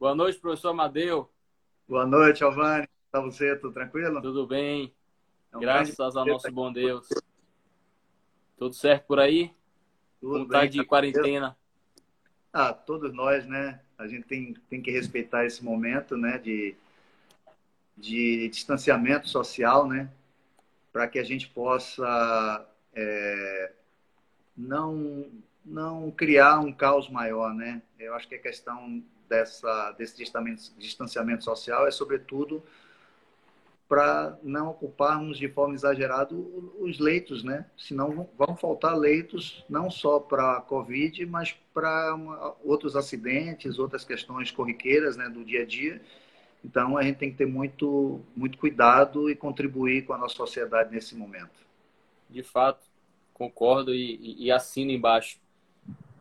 Boa noite, professor Amadeu. Boa noite, Alvani. Tá você, tudo tranquilo? Tudo bem. É um Graças ao nosso bom Deus. Tudo certo por aí? Tudo Vontade bem, de tá quarentena. Ah, todos nós, né? A gente tem, tem que respeitar esse momento, né? De, de distanciamento social, né? Para que a gente possa é, não, não criar um caos maior, né? Eu acho que a questão dessa, desse distanciamento social é, sobretudo, para não ocuparmos de forma exagerada os leitos, né? Senão vão faltar leitos não só para a Covid, mas para outros acidentes, outras questões corriqueiras né, do dia a dia. Então a gente tem que ter muito, muito cuidado e contribuir com a nossa sociedade nesse momento. De fato, concordo e, e assino embaixo.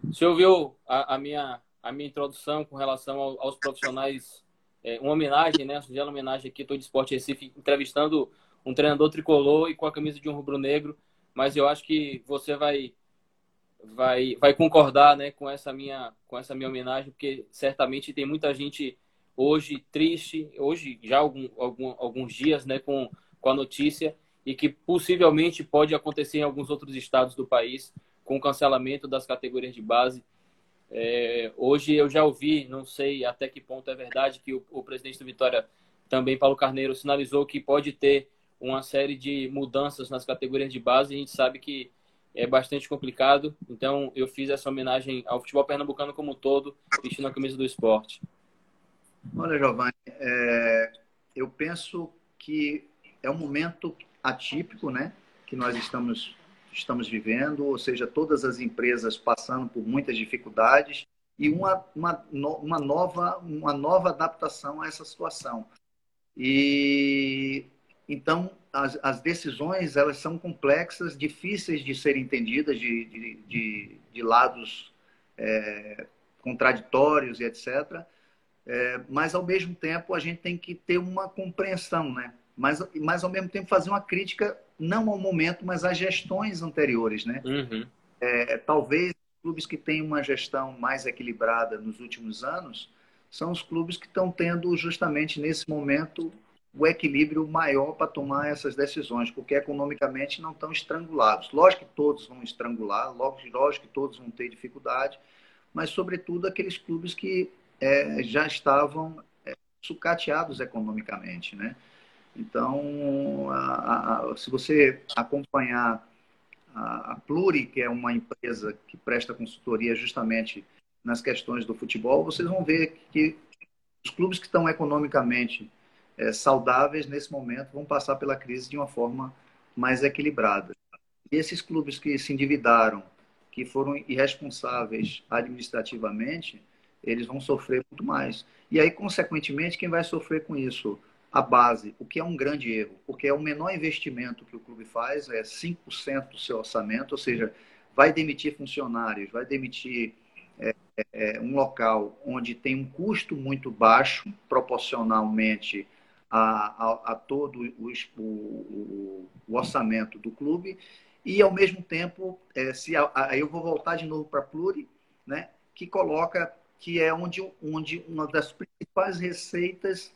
Você ouviu a, a, minha, a minha introdução com relação ao, aos profissionais é, uma homenagem, né? Uma homenagem aqui, estou de Esporte Recife, entrevistando um treinador tricolor e com a camisa de um rubro-negro, mas eu acho que você vai vai vai concordar, né, com essa minha com essa minha homenagem, porque certamente tem muita gente hoje triste, hoje já algum, algum alguns dias, né, com com a notícia e que possivelmente pode acontecer em alguns outros estados do país com o cancelamento das categorias de base é, hoje eu já ouvi, não sei até que ponto é verdade, que o, o, presidente do Vitória, também Paulo Carneiro, sinalizou que pode ter uma série de mudanças nas categorias de base. A gente sabe que é bastante complicado. Então eu fiz essa homenagem ao futebol pernambucano como um todo, vestindo a camisa do esporte. Olha, Giovanni, é, eu penso que é um momento atípico, né? Que nós estamos estamos vivendo, ou seja, todas as empresas passando por muitas dificuldades e uma, uma, uma, nova, uma nova adaptação a essa situação. E então as, as decisões elas são complexas, difíceis de serem entendidas de, de, de, de lados é, contraditórios e etc. É, mas ao mesmo tempo a gente tem que ter uma compreensão, né? Mas, mas ao mesmo tempo fazer uma crítica não ao momento, mas às gestões anteriores, né? Uhum. É, talvez clubes que têm uma gestão mais equilibrada nos últimos anos são os clubes que estão tendo justamente nesse momento o equilíbrio maior para tomar essas decisões, porque economicamente não estão estrangulados. Lógico que todos vão estrangular, lógico que todos vão ter dificuldade, mas sobretudo aqueles clubes que é, já estavam é, sucateados economicamente, né? Então, a, a, se você acompanhar a, a Pluri, que é uma empresa que presta consultoria justamente nas questões do futebol, vocês vão ver que os clubes que estão economicamente é, saudáveis nesse momento vão passar pela crise de uma forma mais equilibrada. E esses clubes que se endividaram, que foram irresponsáveis administrativamente, eles vão sofrer muito mais. E aí, consequentemente, quem vai sofrer com isso? A base, o que é um grande erro, porque é o menor investimento que o clube faz, é 5% do seu orçamento, ou seja, vai demitir funcionários, vai demitir é, é, um local onde tem um custo muito baixo proporcionalmente a, a, a todo o, o, o, orçamento do clube e ao mesmo tempo é, se aí eu vou voltar de novo para a Pluri, né, que coloca que é onde, onde uma das principais receitas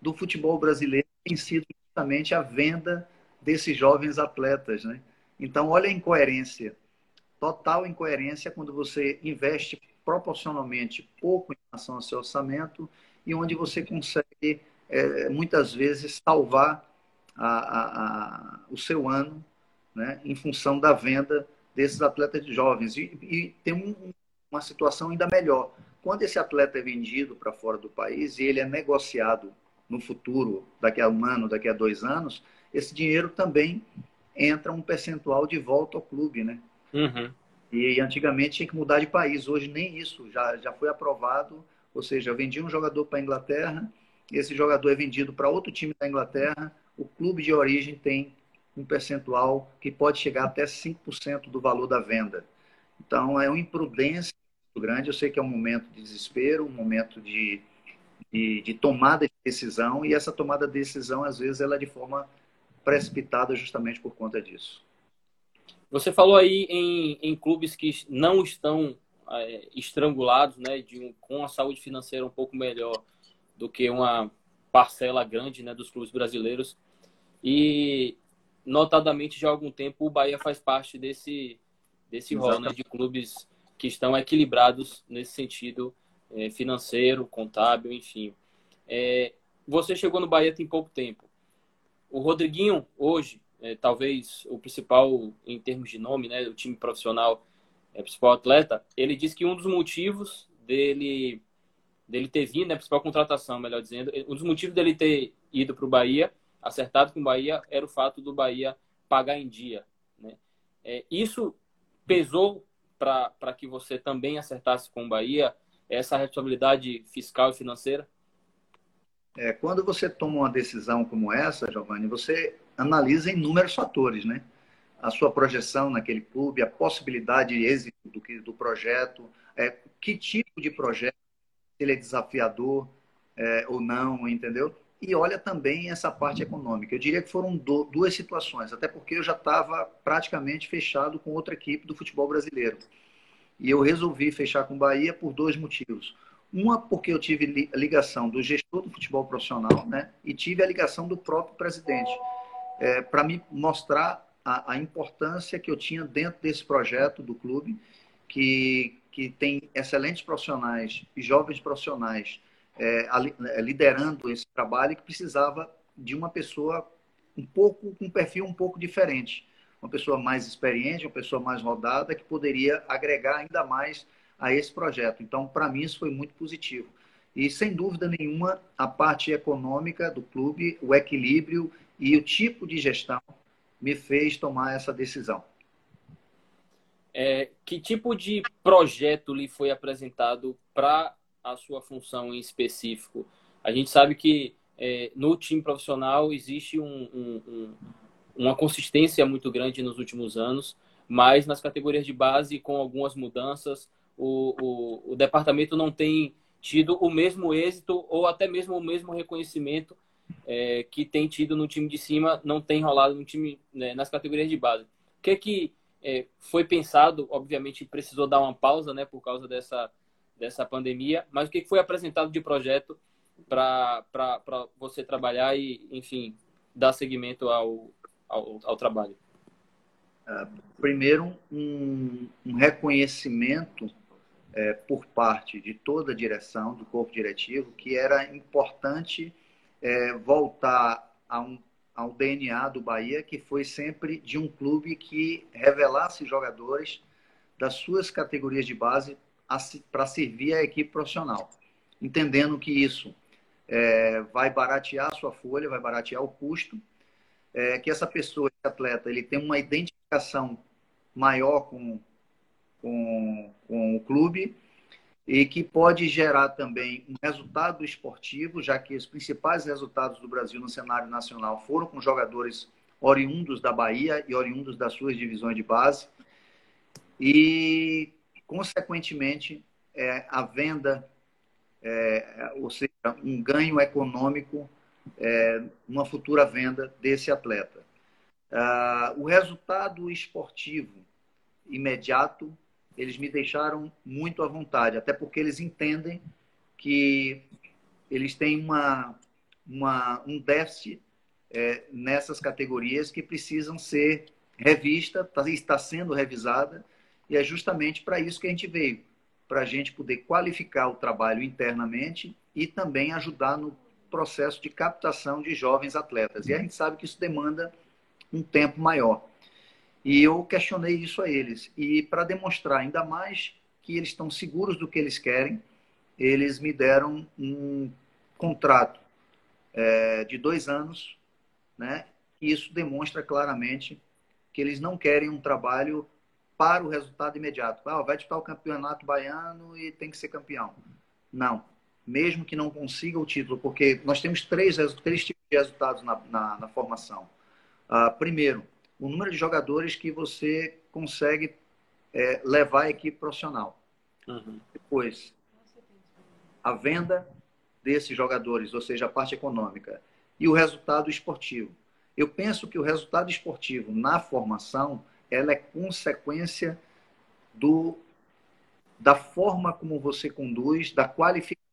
do futebol brasileiro tem sido justamente a venda desses jovens atletas, né? Então, olha a incoerência, total incoerência quando você investe proporcionalmente pouco em relação ao seu orçamento e onde você consegue, é, muitas vezes, salvar a, a, a, o seu ano né, em função da venda desses atletas jovens. E, e tem um, uma situação ainda melhor. Quando esse atleta é vendido para fora do país e ele é negociado no futuro, daqui a um ano, daqui a dois anos, esse dinheiro também entra um percentual de volta ao clube, né? Uhum. E antigamente tinha que mudar de país, hoje nem isso, já, já foi aprovado, ou seja, eu vendi um jogador para a Inglaterra, esse jogador é vendido para outro time da Inglaterra, o clube de origem tem um percentual que pode chegar até 5% do valor da venda. Então, é uma imprudência muito grande. Eu sei que é um momento de desespero, um momento de, de, de tomada de decisão, e essa tomada de decisão, às vezes, ela é de forma precipitada justamente por conta disso. Você falou aí em, em clubes que não estão é, estrangulados, né, de um, com a saúde financeira um pouco melhor do que uma parcela grande né, dos clubes brasileiros. E, notadamente, já há algum tempo, o Bahia faz parte desse, desse rol né, de clubes que estão equilibrados nesse sentido é, financeiro, contábil, enfim. É, você chegou no Bahia tem pouco tempo. O Rodriguinho, hoje, é, talvez o principal em termos de nome, né, o time profissional, é, principal atleta, ele disse que um dos motivos dele dele ter vindo, né, principal contratação, melhor dizendo, um dos motivos dele ter ido para o Bahia, acertado com o Bahia, era o fato do Bahia pagar em dia. Né? É, isso pesou para que você também acertasse com o Bahia essa responsabilidade fiscal e financeira? É, quando você toma uma decisão como essa, Giovanni, você analisa inúmeros fatores, né? A sua projeção naquele clube, a possibilidade de êxito do, do projeto, é, que tipo de projeto, se ele é desafiador é, ou não, entendeu? E olha também essa parte econômica. Eu diria que foram do, duas situações, até porque eu já estava praticamente fechado com outra equipe do futebol brasileiro. E eu resolvi fechar com o Bahia por dois motivos. Uma, porque eu tive ligação do gestor do futebol profissional, né? E tive a ligação do próprio presidente, é, para me mostrar a, a, importância que eu tinha dentro desse projeto do clube, que, que tem excelentes profissionais e jovens profissionais é, é liderando esse trabalho e que precisava de uma pessoa um pouco com um perfil um pouco diferente, uma pessoa mais experiente, uma pessoa mais rodada que poderia agregar ainda mais a esse projeto. Então, para mim, isso foi muito positivo. E, sem dúvida nenhuma, a parte econômica do clube, o equilíbrio e o tipo de gestão me fez tomar essa decisão. É, que tipo de projeto lhe foi apresentado para a sua função em específico? A gente sabe que é, no time profissional existe um, um, um, uma consistência muito grande nos últimos anos, mas nas categorias de base, com algumas mudanças, o, o, o departamento não tem tido o mesmo êxito ou até mesmo o mesmo reconhecimento é, que tem tido no time de cima, não tem rolado no time né, nas categorias de base. O que é que é, foi pensado? Obviamente precisou dar uma pausa, né, por causa dessa dessa pandemia, mas o que foi apresentado de projeto para você trabalhar e, enfim, dar seguimento ao, ao, ao trabalho? Uh, primeiro, um, um reconhecimento é, por parte de toda a direção, do corpo diretivo, que era importante é, voltar a um, ao DNA do Bahia, que foi sempre de um clube que revelasse jogadores das suas categorias de base para servir a equipe profissional. Entendendo que isso é, vai baratear a sua folha, vai baratear o custo, é, que essa pessoa, esse atleta, ele tem uma identificação maior com, com, com o clube e que pode gerar também um resultado esportivo, já que os principais resultados do Brasil no cenário nacional foram com jogadores oriundos da Bahia e oriundos das suas divisões de base. E, consequentemente, é, a venda, é, ou seja, um ganho econômico, é, uma futura venda desse atleta. Ah, o resultado esportivo imediato, eles me deixaram muito à vontade, até porque eles entendem que eles têm uma, uma um déficit é, nessas categorias que precisam ser revista, tá, está sendo revisada, e é justamente para isso que a gente veio, para a gente poder qualificar o trabalho internamente e também ajudar no processo de captação de jovens atletas. E a gente sabe que isso demanda um tempo maior. E eu questionei isso a eles. E para demonstrar ainda mais que eles estão seguros do que eles querem, eles me deram um contrato é, de dois anos, né? E isso demonstra claramente que eles não querem um trabalho para o resultado imediato. Ah, vai disputar o campeonato baiano e tem que ser campeão. Não. Mesmo que não consiga o título, porque nós temos três, três tipos de resultados na, na, na formação. Ah, primeiro, o número de jogadores que você consegue é, levar a equipe profissional. Uhum. Depois, a venda desses jogadores, ou seja, a parte econômica, e o resultado esportivo. Eu penso que o resultado esportivo na formação ela é consequência do da forma como você conduz, da qualificação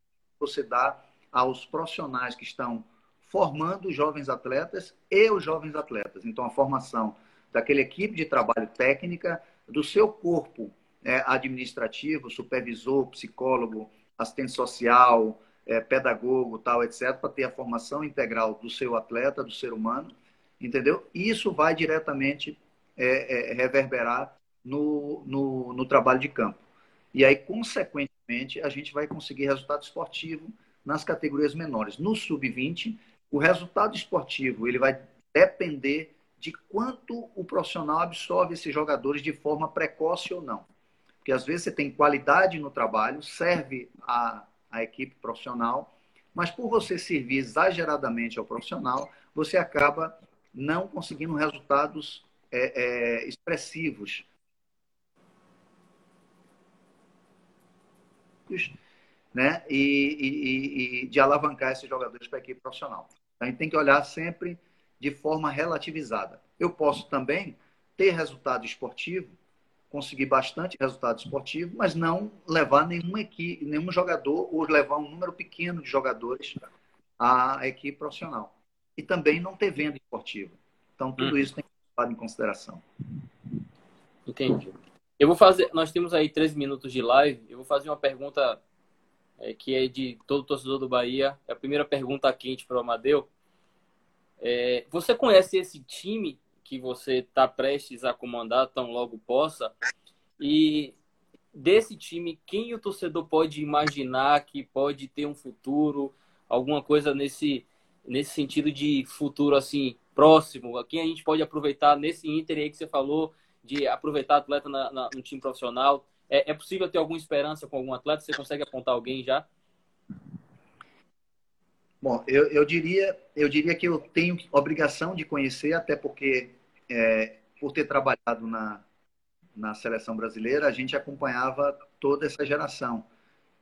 você dá aos profissionais que estão formando os jovens atletas e os jovens atletas. Então, a formação daquela equipe de trabalho técnica, do seu corpo é, administrativo, supervisor, psicólogo, assistente social, é, pedagogo, tal, etc., para ter a formação integral do seu atleta, do ser humano, entendeu? E isso vai diretamente é, é, reverberar no, no, no trabalho de campo. E aí, consequentemente, a gente vai conseguir resultado esportivo nas categorias menores. No sub-20, o resultado esportivo ele vai depender de quanto o profissional absorve esses jogadores de forma precoce ou não. Porque às vezes você tem qualidade no trabalho, serve a, a equipe profissional, mas por você servir exageradamente ao profissional, você acaba não conseguindo resultados é, é, expressivos. Né? E, e, e, de alavancar esses jogadores para a equipe profissional. A gente tem que olhar sempre de forma relativizada. Eu posso também ter resultado esportivo, conseguir bastante resultado esportivo, mas não levar nenhum, equipe, nenhum jogador ou levar um número pequeno de jogadores à equipe profissional. E também não ter venda esportiva. Então, tudo hum. isso tem que ser levado em consideração. Entendi. Eu vou fazer. Nós temos aí 13 minutos de live. Eu vou fazer uma pergunta é, que é de todo torcedor do Bahia. É a primeira pergunta quente para o Amadeu. É, você conhece esse time que você está prestes a comandar, tão logo possa? E desse time, quem o torcedor pode imaginar que pode ter um futuro, alguma coisa nesse, nesse sentido de futuro assim próximo? Quem a gente pode aproveitar nesse Inter aí que você falou, de aproveitar atleta na, na, no time profissional? É, é possível ter alguma esperança com algum atleta? Você consegue apontar alguém já? Bom, eu, eu, diria, eu diria que eu tenho obrigação de conhecer, até porque, é, por ter trabalhado na, na seleção brasileira, a gente acompanhava toda essa geração.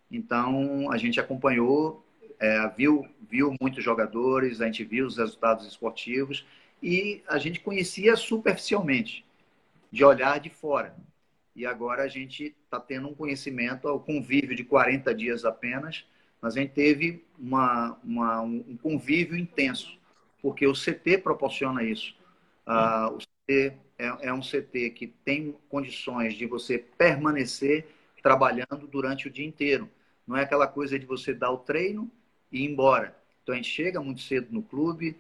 Então, a gente acompanhou, é, viu, viu muitos jogadores, a gente viu os resultados esportivos e a gente conhecia superficialmente, de olhar de fora. E agora a gente está tendo um conhecimento, o convívio de 40 dias apenas, mas a gente teve uma, uma, um convívio intenso, porque o CT proporciona isso. Ah, o CT é, é, um CT que tem condições de você permanecer trabalhando durante o dia inteiro. Não é aquela coisa de você dar o treino e ir embora. Então a gente chega muito cedo no clube,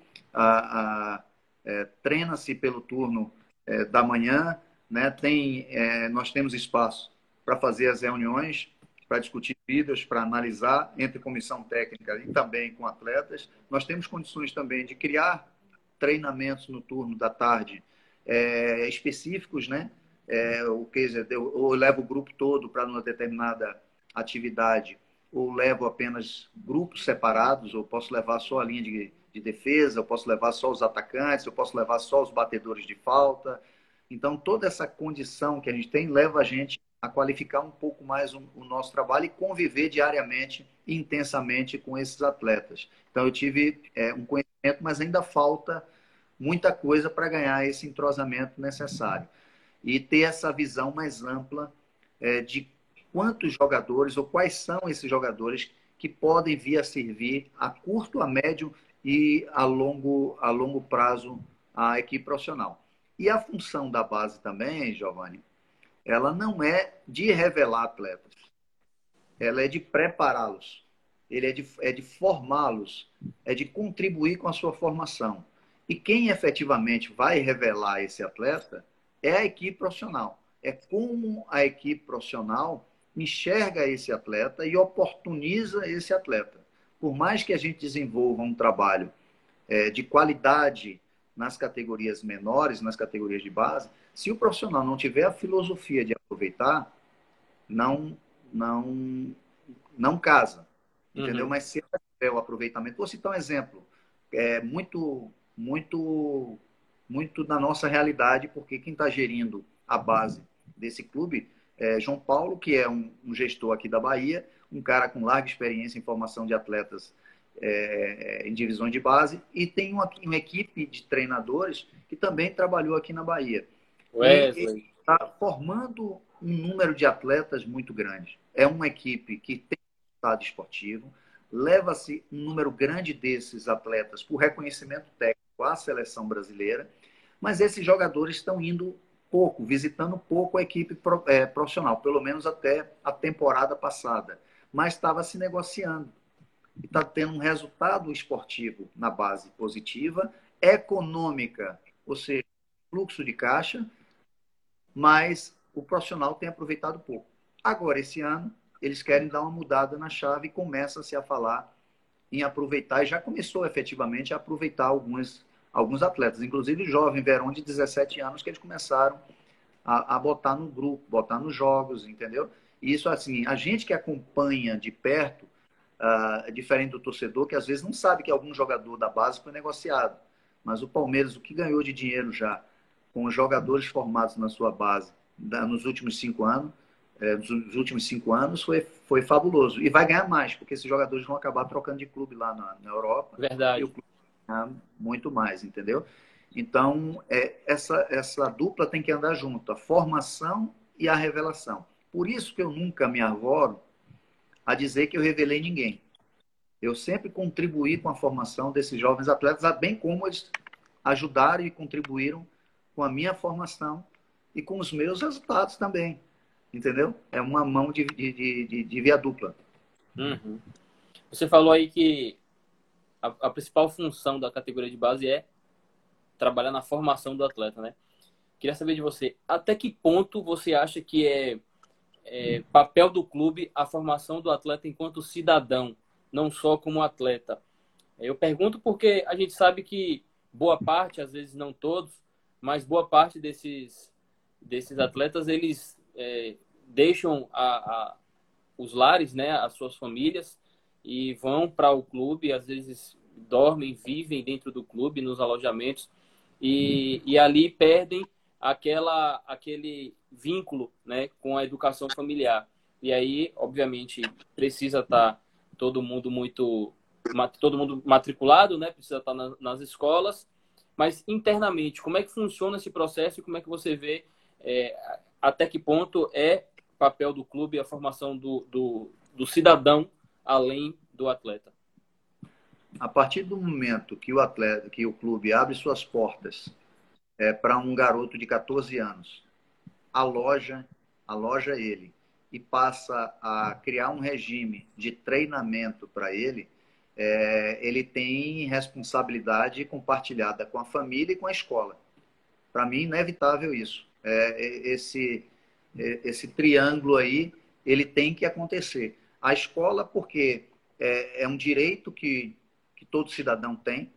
é, treina-se pelo turno é, da manhã, né? tem, é, nós temos espaço para fazer as reuniões para discutir vídeos, para analisar entre comissão técnica e também com atletas. Nós temos condições também de criar treinamentos no turno da tarde é, específicos, né? É, o que ou levo o grupo todo para uma determinada atividade, ou levo apenas grupos separados, ou posso levar só a linha de, de defesa, eu posso levar só os atacantes, eu posso levar só os batedores de falta. Então, toda essa condição que a gente tem leva a gente a qualificar um pouco mais o, nosso trabalho e conviver diariamente, intensamente com esses atletas. Então, eu tive é, um conhecimento, mas ainda falta muita coisa para ganhar esse entrosamento necessário. E ter essa visão mais ampla é, de quantos jogadores ou quais são esses jogadores que podem vir a servir a curto, a médio e a longo, a longo prazo à equipe profissional. E a função da base também, Giovanni, ela não é de revelar atletas, ela é de prepará-los, ele é de, é de formá-los, é de contribuir com a sua formação. E quem efetivamente vai revelar esse atleta é a equipe profissional. É como a equipe profissional enxerga esse atleta e oportuniza esse atleta. Por mais que a gente desenvolva um trabalho é, de qualidade nas categorias menores, nas categorias de base, se o profissional não tiver a filosofia de aproveitar, não não não casa, entendeu? Uhum. Mas se tiver o aproveitamento, vou citar um exemplo, é muito muito muito da nossa realidade, porque quem está gerindo a base desse clube é João Paulo, que é um, um gestor aqui da Bahia, um cara com larga experiência em formação de atletas é, em divisões de base, e tem uma, uma, equipe de treinadores que também trabalhou aqui na Bahia. Wesley. Está formando um número de atletas muito grande. É uma equipe que tem estado esportivo, leva-se um número grande desses atletas por reconhecimento técnico à seleção brasileira, mas esses jogadores estão indo pouco, visitando pouco a equipe é, profissional, pelo menos até a temporada passada. Mas estava se negociando. E está tendo um resultado esportivo na base positiva, econômica, ou seja, fluxo de caixa, mas o profissional tem aproveitado pouco. Agora, esse ano, eles querem dar uma mudada na chave e começa-se a falar em aproveitar, e já começou efetivamente a aproveitar alguns, alguns atletas, inclusive jovem Verão de 17 anos, que eles começaram a, a botar no grupo, botar nos jogos, entendeu? E isso, assim, a gente que acompanha de perto, uh, diferente do torcedor, que às vezes não sabe que algum jogador da base foi negociado. Mas o Palmeiras, o que ganhou de dinheiro já com os jogadores formados na sua base nos últimos cinco anos, é, nos últimos cinco anos foi, foi fabuloso. E vai ganhar mais, porque esses jogadores vão acabar trocando de clube lá na, na Europa. Verdade. E o clube vai ganhar muito mais, entendeu? Então, é, essa, essa dupla tem que andar junto, a formação e a revelação. Por isso que eu nunca me arvoro a dizer que eu revelei ninguém. Eu sempre contribuí com a formação desses jovens atletas, bem como eles ajudaram e contribuíram com a minha formação e com os meus resultados também. Entendeu? É uma mão de, de, de, de via dupla. Uhum. Você falou aí que a, a, principal função da categoria de base é trabalhar na formação do atleta, né? Queria saber de você, até que ponto você acha que é, é papel do clube a formação do atleta enquanto cidadão, não só como atleta? Eu pergunto porque a gente sabe que boa parte, às vezes não todos, mas boa parte desses, desses atletas, eles é, deixam a, a, os lares, né, as suas famílias, e vão para o clube, às vezes dormem, vivem dentro do clube, nos alojamentos, e, e ali perdem aquela, aquele vínculo né, com a educação familiar. E aí, obviamente, precisa estar tá todo mundo muito todo mundo matriculado, né? Precisa estar tá nas escolas, mas internamente, como é que funciona esse processo e como é que você vê é, até que ponto é papel do clube a formação do, do, do cidadão além do atleta? A partir do momento que o atleta, que o clube abre suas portas é, para um garoto de 14 anos, aloja, aloja ele e passa a criar um regime de treinamento para ele, é, ele tem responsabilidade compartilhada com a família e com a escola. Para mim, inevitável isso. É, esse, é, esse triângulo aí, ele tem que acontecer. A escola, porque é, é um direito que, que todo cidadão tem,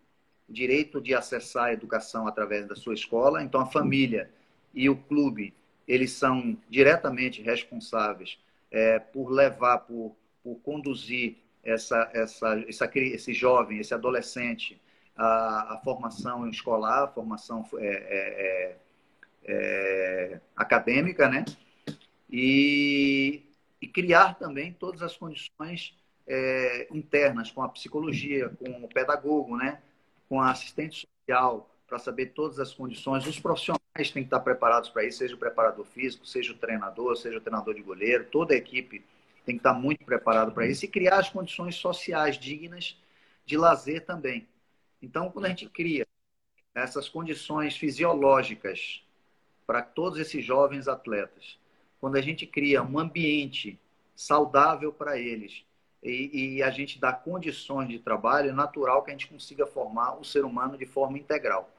direito de acessar a educação através da sua escola. Então, a família e o clube, eles são diretamente responsáveis é, por levar, por, por conduzir essa, essa, essa, esse jovem, esse adolescente, a formação escolar, a formação é, é, é, acadêmica, né? E, e, criar também todas as condições é, internas, com a psicologia, com o pedagogo, né? Com a assistente social, para saber todas as condições. Os profissionais têm que estar preparados para isso, seja o preparador físico, seja o treinador, seja o treinador de goleiro, toda a equipe tem que estar muito preparado para isso e criar as condições sociais dignas de lazer também. Então, quando a gente cria essas condições fisiológicas para todos esses jovens atletas, quando a gente cria um ambiente saudável para eles e, e, a gente dá condições de trabalho, é natural que a gente consiga formar o ser humano de forma integral.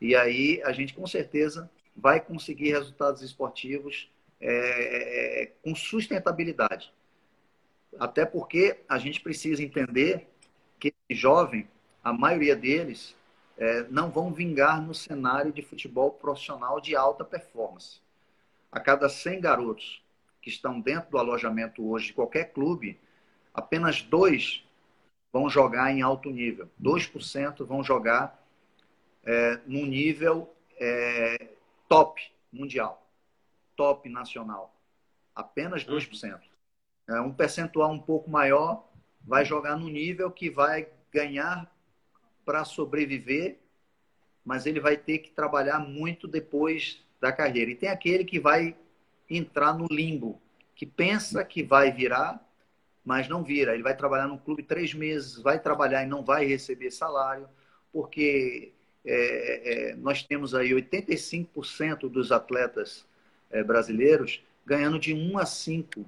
E aí a gente com certeza vai conseguir resultados esportivos é, é com sustentabilidade. Até porque a gente precisa entender que jovem, a maioria deles, é, não vão vingar no cenário de futebol profissional de alta performance. A cada 100 garotos que estão dentro do alojamento hoje de qualquer clube, apenas dois vão jogar em alto nível. 2% vão jogar é, num nível é, top mundial, top nacional. Apenas 2%. É, um percentual um pouco maior vai jogar no nível que vai ganhar para sobreviver, mas ele vai ter que trabalhar muito depois da carreira. E tem aquele que vai entrar no limbo, que pensa que vai virar, mas não vira. Ele vai trabalhar no clube três meses, vai trabalhar e não vai receber salário, porque é, é, nós temos aí 85% dos atletas é, brasileiros ganhando de 1 a 5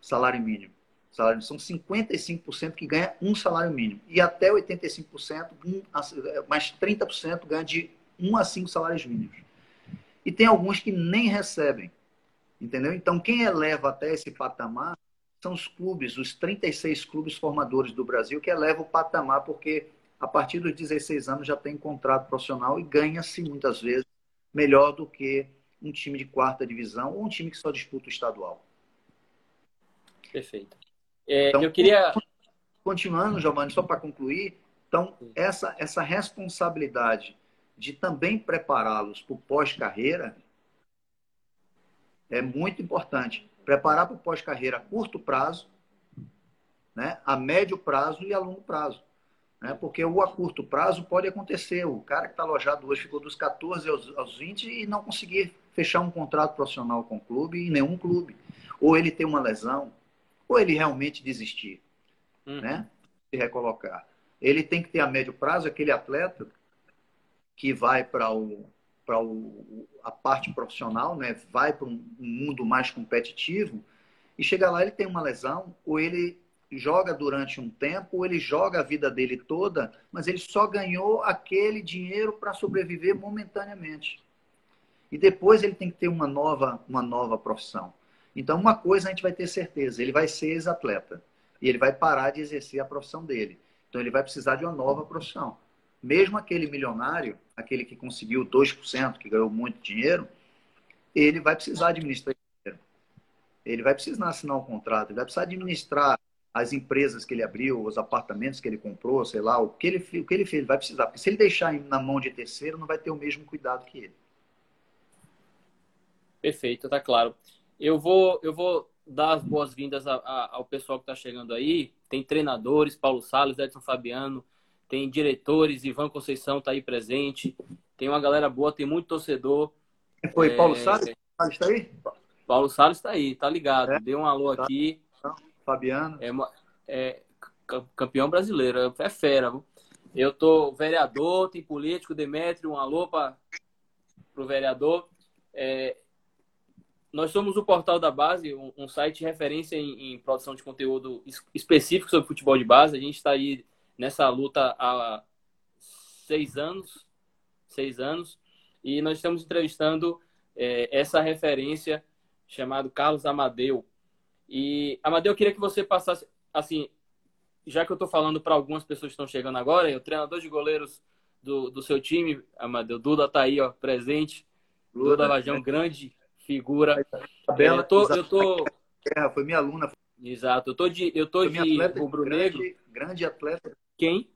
salário mínimo. Salário, são 55% que ganha um salário mínimo. E até 85%, um, mais 30% ganha de 1 a 5 salários mínimos. E tem alguns que nem recebem. Entendeu? Então, quem eleva até esse patamar são os clubes, os 36 clubes formadores do Brasil, que elevam o patamar, porque a partir dos 16 anos já tem contrato profissional e ganha-se muitas vezes melhor do que um time de quarta divisão ou um time que só disputa o estadual. Perfeito. É, então, eu queria. Continuando, Giovanni, só para concluir, então, essa, essa responsabilidade de também prepará-los para o pós-carreira é muito importante. Preparar para o pós-carreira a curto prazo, né, a médio prazo e a longo prazo. Né? Porque o a curto prazo pode acontecer. O cara que está alojado hoje ficou dos 14 aos, aos 20 e não conseguir fechar um contrato profissional com o clube, em nenhum clube. Ou ele tem uma lesão, ou ele realmente desistir, hum. né? Se recolocar. Ele tem que ter a médio prazo aquele atleta que vai para o para a parte profissional, né? Vai para um mundo mais competitivo e chega lá ele tem uma lesão ou ele joga durante um tempo, ele joga a vida dele toda, mas ele só ganhou aquele dinheiro para sobreviver momentaneamente. E depois ele tem que ter uma nova, uma nova profissão. Então, uma coisa a gente vai ter certeza: ele vai ser ex-atleta. E ele vai parar de exercer a profissão dele. Então, ele vai precisar de uma nova profissão. Mesmo aquele milionário, aquele que conseguiu 2%, que ganhou muito dinheiro, ele vai precisar administrar dinheiro. Ele vai precisar assinar um contrato, ele vai precisar administrar as empresas que ele abriu, os apartamentos que ele comprou, sei lá, o que ele, o que ele fez, ele vai precisar. Porque se ele deixar na mão de terceiro, não vai ter o mesmo cuidado que ele. Perfeito, tá claro. Eu vou, eu vou dar as boas-vindas ao pessoal que está chegando aí. Tem treinadores, Paulo Salles, Edson Fabiano, tem diretores, Ivan Conceição está aí presente. Tem uma galera boa, tem muito torcedor. Foi é... Paulo Salles? Paulo está aí? Paulo Salles está aí, tá ligado. É? Deu um alô tá. aqui. Fabiano. É, é campeão brasileiro, é fera. Eu tô vereador, tem político, Demetrio, um alô para o vereador. É, nós somos o Portal da Base, um, um site de referência em, em, produção de conteúdo específico sobre futebol de base. A gente está aí nessa luta há seis anos, seis anos, e nós estamos entrevistando é, essa referência chamado Carlos Amadeu. E Amadeu, eu queria que você passasse, assim, já que eu estou falando para algumas pessoas que estão chegando agora, o treinador de goleiros do, do seu time, Amadeu, Duda está aí, ó, presente. Duda, Duda Vajão, grande figura. Bela, eu tô, eu tô... Foi minha aluna. Exato. Eu tô de, eu tô de rubro-negro. Grande, grande atleta. Quem?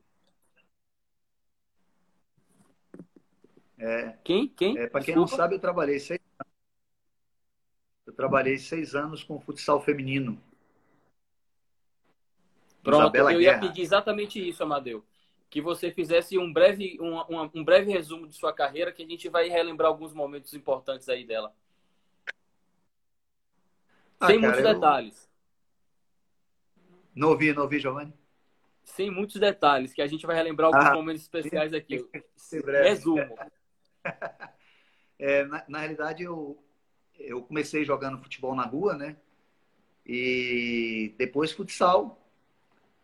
É, quem? Quem? É, Para quem não sabe, eu trabalhei seis. Eu trabalhei seis anos com futsal feminino. Pronto, Isabela eu ia pedir exatamente isso, Amadeu. Que você fizesse um breve, um, um, breve resumo de sua carreira, que a gente vai relembrar alguns momentos importantes aí dela. Ah, Sem cara, muitos detalhes. Não ouvi, não ouvi, Giovanni. Sem muitos detalhes, que a gente vai relembrar alguns ah, momentos especiais aqui. Resumo. É, na, na realidade, eu, eu comecei jogando futebol na rua, né? E depois futsal.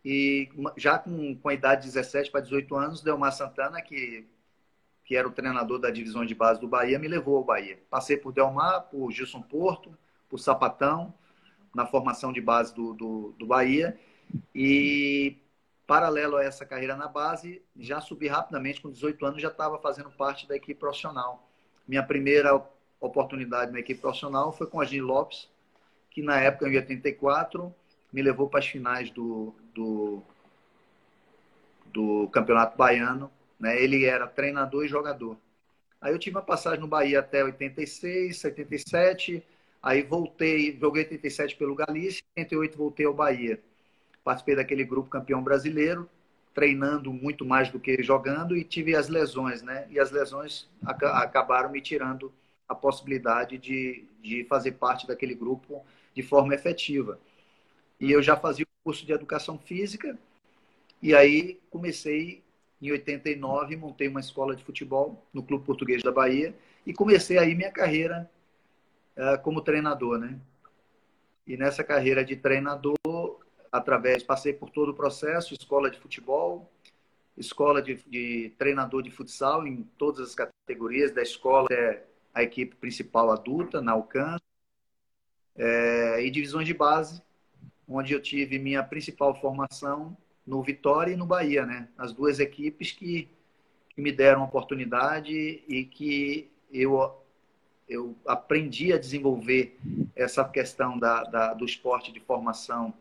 E já com, com a idade de 17 para 18 anos, Delmar Santana, que, que era o treinador da divisão de base do Bahia, me levou ao Bahia. Passei por Delmar, por Gilson Porto, por Sapatão, na formação de base do, do, do Bahia. E, paralelo a essa carreira na base, já subi rapidamente, com 18 anos, já estava fazendo parte da equipe profissional. Minha primeira oportunidade na equipe profissional foi com a Gil Lopes, que na época, em 84, me levou para as finais do, do, do Campeonato Baiano. Né? Ele era treinador e jogador. Aí eu tive uma passagem no Bahia até 86, 77, Aí voltei, joguei 87 pelo Galícia, 88 voltei ao Bahia. Participei daquele grupo campeão brasileiro, treinando muito mais do que jogando e tive as lesões, né? E as lesões acabaram me tirando a possibilidade de, de fazer parte daquele grupo de forma efetiva. E eu já fazia o curso de educação física, e aí comecei em 89, montei uma escola de futebol no Clube Português da Bahia e comecei aí minha carreira uh, como treinador, né? E nessa carreira de treinador, através, passei por todo o processo, escola de futebol, escola de, de treinador de futsal em todas as categorias da escola até a equipe principal adulta, na UCAN, é, e divisões de base, onde eu tive minha principal formação no Vitória e no Bahia, né? As duas equipes que, que me deram oportunidade e que eu eu aprendi a desenvolver essa questão da, da, do esporte de formação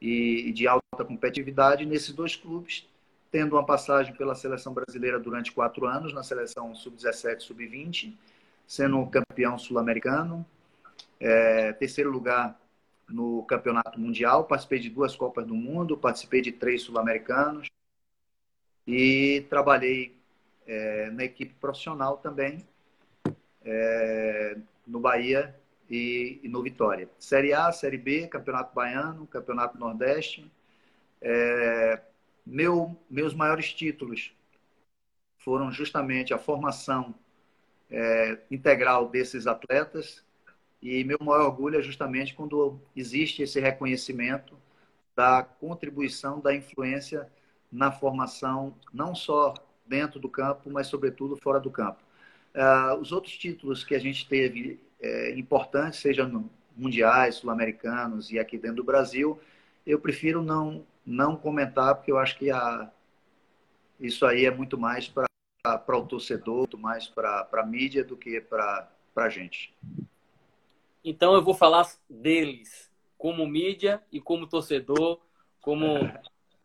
e de alta competitividade nesses dois clubes, tendo uma passagem pela seleção brasileira durante quatro anos, na seleção sub-17 sub-20, sendo campeão sul-americano, é, terceiro lugar no campeonato mundial, participei de duas Copas do Mundo, participei de três sul-americanos e trabalhei é, na equipe profissional também, é, no Bahia e, e, no Vitória. Série A, Série B, Campeonato Baiano, Campeonato Nordeste. É, meu, meus maiores títulos foram justamente a formação é, integral desses atletas e meu maior orgulho é justamente quando existe esse reconhecimento da contribuição, da influência na formação, não só dentro do campo, mas sobretudo fora do campo. Uh, os outros títulos que a gente teve é, importantes, sejam mundiais, sul-americanos e aqui dentro do Brasil, eu prefiro não, não comentar, porque eu acho que a, isso aí é muito mais para o torcedor, mais para a mídia do que para a gente. Então eu vou falar deles como mídia e como torcedor, como,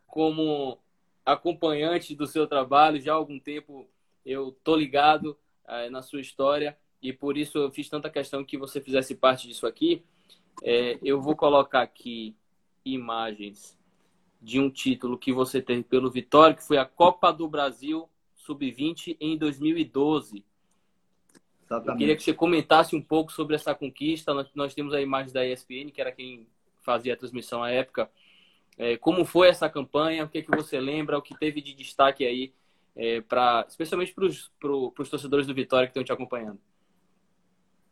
como acompanhante do seu trabalho. Já há algum tempo eu tô ligado é, na sua história e por isso eu fiz tanta questão que você fizesse parte disso aqui. É, eu vou colocar aqui imagens de um título que você teve pelo Vitória, que foi a Copa do Brasil Sub-20 em 2012. Exatamente. Eu queria que você comentasse um pouco sobre essa conquista. Nós, nós, temos a imagem da ESPN, que era quem fazia a transmissão à época. É, como foi essa campanha? O que, é que você lembra? O que teve de destaque aí é, para, especialmente para os pro, torcedores do Vitória que estão te acompanhando?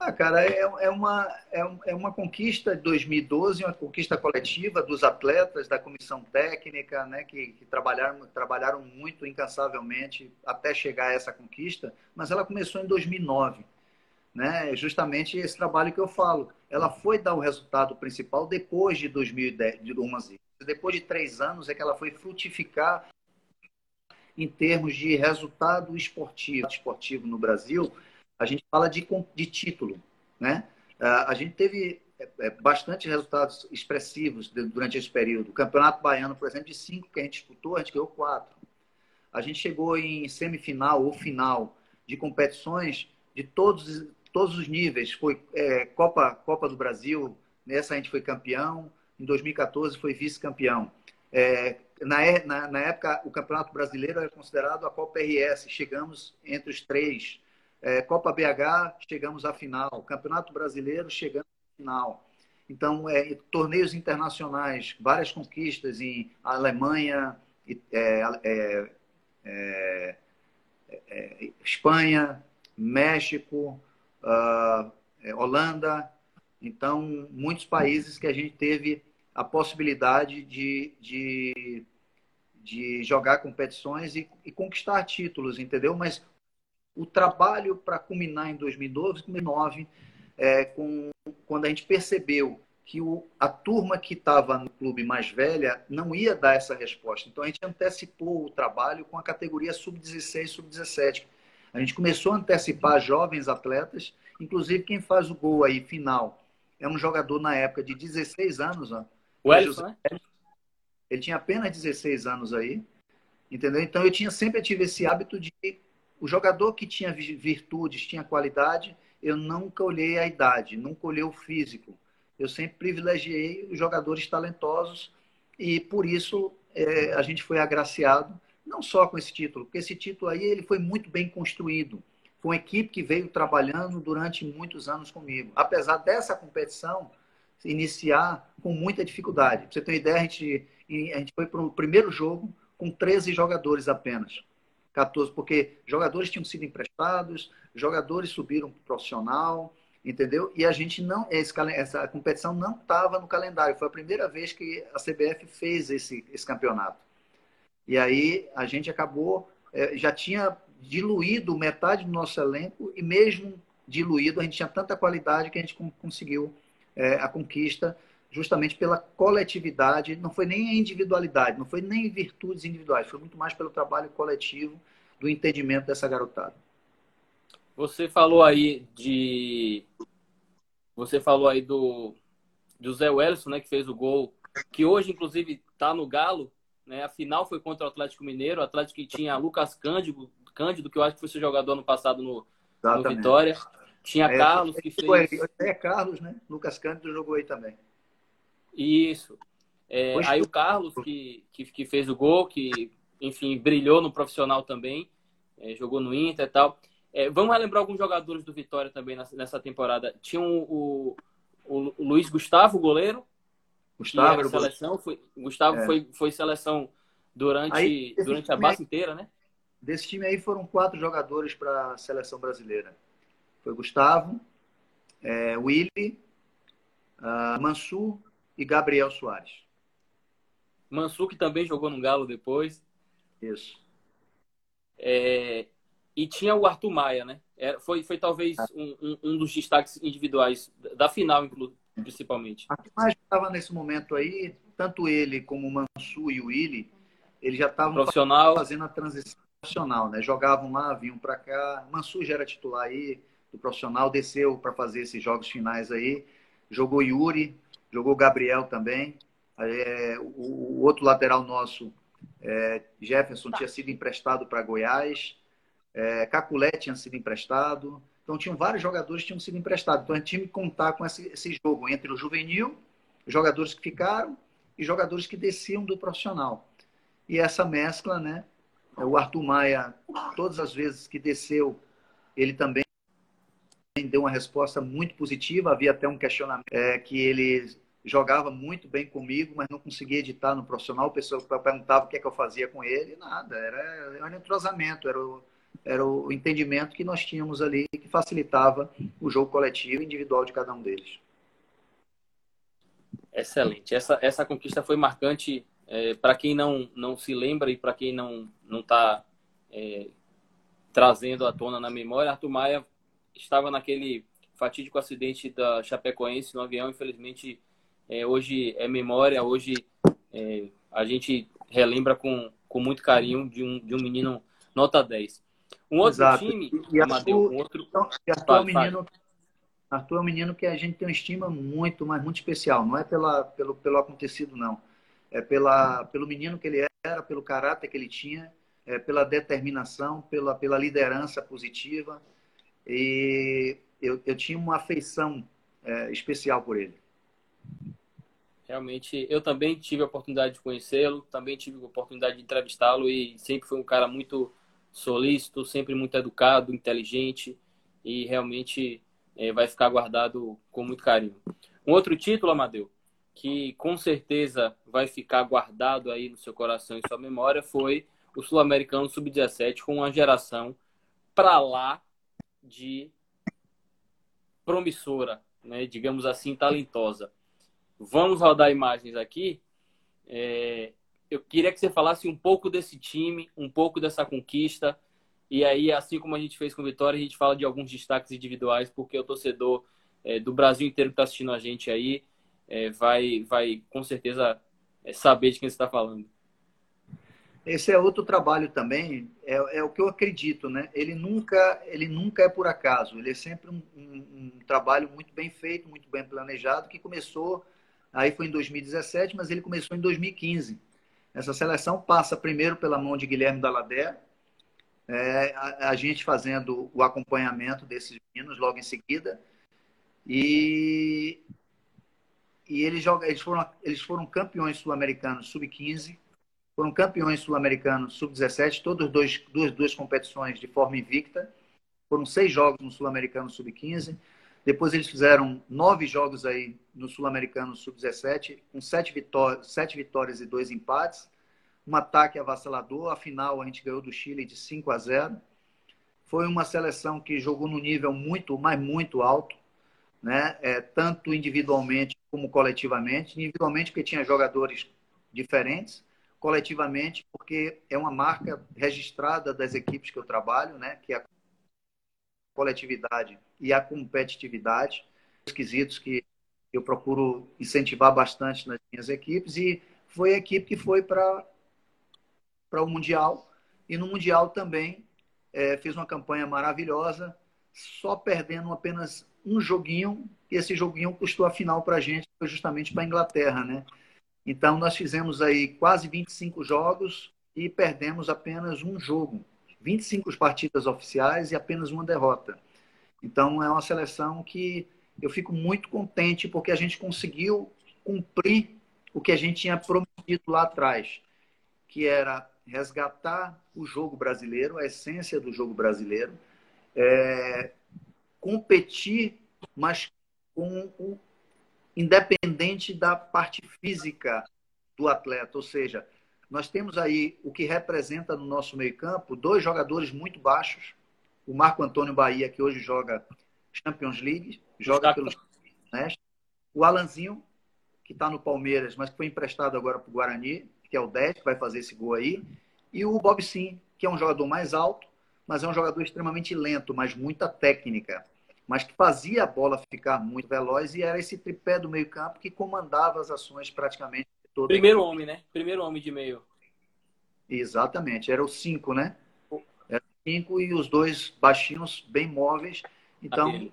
Ah, cara, é, é, uma, é, é uma conquista de 2012, uma conquista coletiva dos atletas, da comissão técnica, né, que, que trabalharam, trabalharam muito incansavelmente até chegar a essa conquista, mas ela começou em 2009. Né? Justamente esse trabalho que eu falo. Ela foi dar o resultado principal depois de 2011. Depois de três anos é que ela foi frutificar em termos de resultado esportivo, esportivo no Brasil, a gente fala de, de título. Né? Ah, a gente teve é, é, bastante resultados expressivos durante esse período. O Campeonato Baiano, por exemplo, de cinco que a gente disputou, a gente ganhou quatro. A gente chegou em semifinal ou final de competições de todos, todos os níveis. Foi é, Copa, Copa do Brasil, nessa a gente foi campeão. Em 2014 foi vice-campeão. É, na, na, na, época, o Campeonato Brasileiro era considerado a Copa RS. Chegamos entre os três. É, Copa BH, chegamos à final. Campeonato Brasileiro, chegamos à final. Então, é, torneios internacionais, várias conquistas em Alemanha, é, é, é, é Espanha, México, uh, Holanda. Então, muitos países que a gente teve a possibilidade de, de, de jogar competições e, e, conquistar títulos, entendeu? Mas o trabalho para culminar em 2012, 2009, é, com, quando a gente percebeu que o, a turma que estava no clube mais velha não ia dar essa resposta. Então a gente antecipou o trabalho com a categoria sub-16, sub-17. A gente começou a antecipar jovens atletas, inclusive quem faz o gol aí final é um jogador na época de 16 anos, ó, o Ellison, né? Ele tinha apenas 16 anos aí, entendeu? Então eu tinha sempre tive esse hábito de o jogador que tinha virtudes, tinha qualidade, eu nunca olhei a idade, nunca olhei o físico. Eu sempre privilegiei os jogadores talentosos e por isso é, a gente foi agraciado não só com esse título, porque esse título aí ele foi muito bem construído. foi uma equipe que veio trabalhando durante muitos anos comigo. Apesar dessa competição iniciar com muita dificuldade. Pra você ter uma ideia, a gente, a gente foi para o primeiro jogo com 13 jogadores apenas. 14, porque jogadores tinham sido emprestados, jogadores subiram para o profissional, entendeu? E a gente não, essa competição não estava no calendário. Foi a primeira vez que a CBF fez esse, esse campeonato. E aí a gente acabou, é, já tinha diluído metade do nosso elenco e mesmo diluído, a gente tinha tanta qualidade que a gente conseguiu é, a conquista justamente pela coletividade, não foi nem a individualidade, não foi nem virtudes individuais, foi muito mais pelo trabalho coletivo do entendimento dessa garotada. Você falou aí de você falou aí do do Zé Wellison, né, que fez o gol, que hoje inclusive está no Galo, né? A final foi contra o Atlético Mineiro, o Atlético que tinha Lucas Cândido, Cândido que eu acho que foi seu jogador no passado no, no Vitória. Tinha é, Carlos que fez. É Carlos, né? Lucas Cândido jogou aí também. Isso. É, aí o Carlos, que, que, que, fez o gol, que, enfim, brilhou no profissional também, é, jogou no Inter e tal. É, vamos relembrar alguns jogadores do Vitória também nessa, temporada. Tinha o, o, o, Luiz Gustavo, goleiro. Gustavo era seleção. Foi, Gustavo é. foi, foi seleção durante, aí, durante a base aí, inteira, né? Desse time aí foram quatro jogadores para a seleção brasileira. Foi Gustavo, é, Willy, uh, Mansur e Gabriel Soares. Mansur que também jogou no Galo depois. Isso. É, e tinha o Arthur Maia, né? Era, foi, foi talvez ah. um, um, um, dos destaques individuais da final, principalmente. Arthur Maia estava nesse momento aí, tanto ele como o Mansur e o Willy, eles já estavam fazendo a transição profissional, né? Jogavam lá, vinham para cá. Mansur já era titular aí, do profissional, desceu para fazer esses jogos finais aí. Jogou Yuri, jogou Gabriel também. É, o, o, outro lateral nosso, é, Jefferson, tá. tinha sido emprestado para Goiás. É, Caculé tinha sido emprestado. Então, tinham vários jogadores que tinham sido emprestados. Então, a gente tinha que contar com esse, esse jogo entre o juvenil, jogadores que ficaram e jogadores que desciam do profissional. E essa mescla, né? O Arthur Maia, todas as vezes que desceu, ele também deu uma resposta muito positiva. Havia até um questionamento é, que ele jogava muito bem comigo, mas não conseguia editar no profissional. O pessoal perguntava o que, é que eu fazia com ele. Nada, era, era um entrosamento, era o, era o entendimento que nós tínhamos ali que facilitava o jogo coletivo e individual de cada um deles. Excelente. Essa, essa conquista foi marcante é, para quem não, não se lembra e para quem não está é, trazendo à tona na memória. Arthur Maia estava naquele fatídico acidente da Chapecoense no avião. Infelizmente, é, hoje é memória, hoje é, a gente relembra com, com muito carinho de um, de um menino nota 10. Um outro Exato. time, e, Amadeu, um outro... Então, e Arthur, é um menino, Arthur é um menino que a gente tem uma estima muito, mas muito especial. Não é pela, pelo, pelo acontecido, não. É pela, pelo menino que ele era, pelo caráter que ele tinha, é pela determinação, pela, pela liderança positiva e eu, eu tinha uma afeição é, especial por ele. Realmente, eu também tive a oportunidade de conhecê-lo, também tive a oportunidade de entrevistá-lo e sempre foi um cara muito solícito, sempre muito educado, inteligente e realmente é, vai ficar guardado com muito carinho. Um outro título, Amadeu, que com certeza vai ficar guardado aí no seu coração e sua memória foi o Sul-Americano Sub-17 com uma geração para lá de promissora, né? digamos assim, talentosa. Vamos rodar imagens aqui. É, eu queria que você falasse um pouco desse time, um pouco dessa conquista. E aí, assim como a gente fez com Vitória, a gente fala de alguns destaques individuais, porque o torcedor é, do Brasil inteiro que está assistindo a gente aí é, vai, vai com certeza é, saber de quem você está falando. Esse é outro trabalho também, é, é, o que eu acredito, né? Ele nunca, ele nunca é por acaso, ele é sempre um, um, um, trabalho muito bem feito, muito bem planejado, que começou, aí foi em 2017, mas ele começou em 2015. Essa seleção passa primeiro pela mão de Guilherme Dalladé, é, a, a, gente fazendo o acompanhamento desses meninos logo em seguida, e, e eles, jogam, eles, foram, eles foram campeões sul-americanos sub-15, foram campeões sul-americanos sub-17, todas dois, duas, duas competições de forma invicta. Foram seis jogos no Sul-Americano Sub-15. Depois eles fizeram nove jogos aí no Sul-Americano Sub-17, com sete, vitó sete vitórias e dois empates. Um ataque avassalador. A final a gente ganhou do Chile de 5 a 0. Foi uma seleção que jogou no nível muito, mas muito alto, né? É, tanto individualmente como coletivamente. Individualmente porque tinha jogadores diferentes, coletivamente porque é uma marca registrada das equipes que eu trabalho, né? Que é a coletividade e a competitividade, os quesitos que eu procuro incentivar bastante nas minhas equipes e foi a equipe que foi para o mundial e no mundial também é, fez uma campanha maravilhosa, só perdendo apenas um joguinho e esse joguinho custou a final para a gente, foi justamente para a Inglaterra, né? Então nós fizemos aí quase 25 jogos e perdemos apenas um jogo, 25 partidas oficiais e apenas uma derrota. Então, é uma seleção que eu fico muito contente porque a gente conseguiu cumprir o que a gente tinha prometido lá atrás, que era resgatar o jogo brasileiro, a essência do jogo brasileiro, é, competir, mas com o independente da parte física do atleta, ou seja, nós temos aí o que representa no nosso meio-campo dois jogadores muito baixos, o Marco Antônio Bahia, que hoje joga Champions League, joga pelo né? o Alanzinho, que está no Palmeiras, mas que foi emprestado agora para o Guarani, que é o 10, que vai fazer esse gol aí, e o Bob Sim, que é um jogador mais alto, mas é um jogador extremamente lento, mas muita técnica, mas que fazia a bola ficar muito veloz e era esse tripé do meio-campo que comandava as ações praticamente todas. Primeiro homem, né? Primeiro homem de meio. Exatamente, era o 5, né? cinco e os dois baixinhos, bem móveis. Então,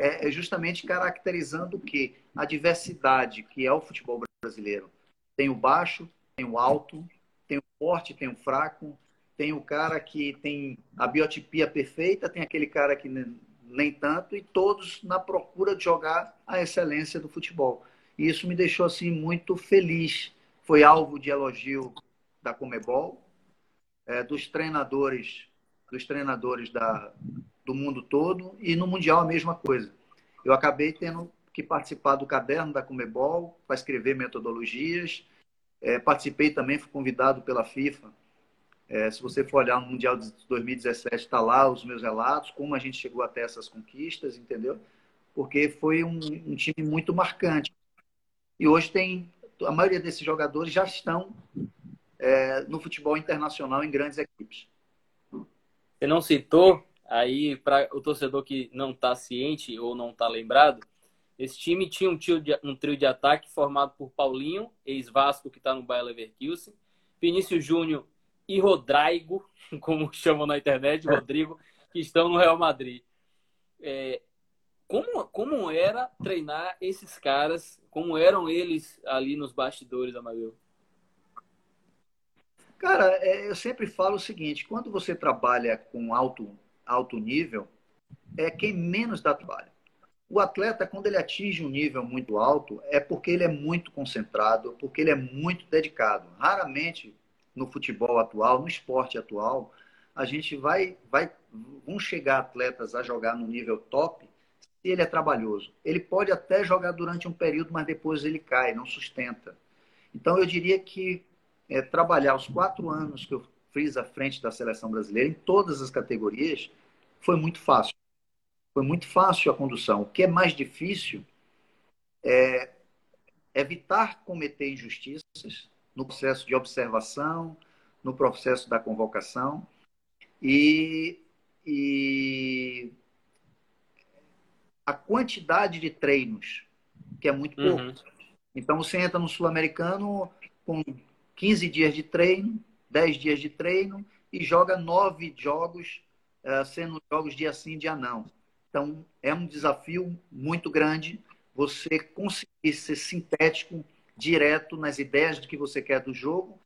é, é, justamente caracterizando o que? A diversidade que é o futebol brasileiro. Tem o baixo, tem o alto, tem o forte, tem o fraco, tem o cara que tem a biotipia perfeita, tem aquele cara que nem tanto, e todos na procura de jogar a excelência do futebol. E isso me deixou assim muito feliz. Foi alvo de elogio da Comebol, é, dos treinadores dos treinadores da, do mundo todo e no Mundial a mesma coisa. Eu acabei tendo que participar do caderno da Comebol para escrever metodologias. É, participei também, fui convidado pela FIFA. É, se você for olhar no Mundial de 2017, está lá os meus relatos, como a gente chegou até essas conquistas, entendeu? Porque foi um, um time muito marcante. E hoje tem, a maioria desses jogadores já estão é, no futebol internacional em grandes equipes. Você não citou, aí para o torcedor que não está ciente ou não está lembrado, esse time tinha um trio, de, um trio de ataque formado por Paulinho, ex-Vasco, que está no Bayer Leverkusen, Vinícius Júnior e Rodrigo, como chamam na internet, Rodrigo, que estão no Real Madrid. É, como, como era treinar esses caras? Como eram eles ali nos bastidores, Amadeu? Cara, é, eu sempre falo o seguinte: quando você trabalha com alto, alto nível, é quem menos dá trabalho. O atleta, quando ele atinge um nível muito alto, é porque ele é muito concentrado, porque ele é muito dedicado. Raramente no futebol atual, no esporte atual, a gente vai, vai vão chegar atletas a jogar no nível top se ele é trabalhoso. Ele pode até jogar durante um período, mas depois ele cai, não sustenta. Então eu diria que é, trabalhar os quatro anos que eu fiz à frente da seleção brasileira, em todas as categorias, foi muito fácil. Foi muito fácil a condução. O que é mais difícil é evitar cometer injustiças no processo de observação, no processo da convocação e, e a quantidade de treinos, que é muito pouco. Uhum. Então, você entra no Sul-Americano com 15 dias de treino, 10 dias de treino e joga nove jogos, uh, sendo jogos dia sim, dia não. Então, é um desafio muito grande você conseguir ser sintético, direto nas ideias do que você quer do jogo,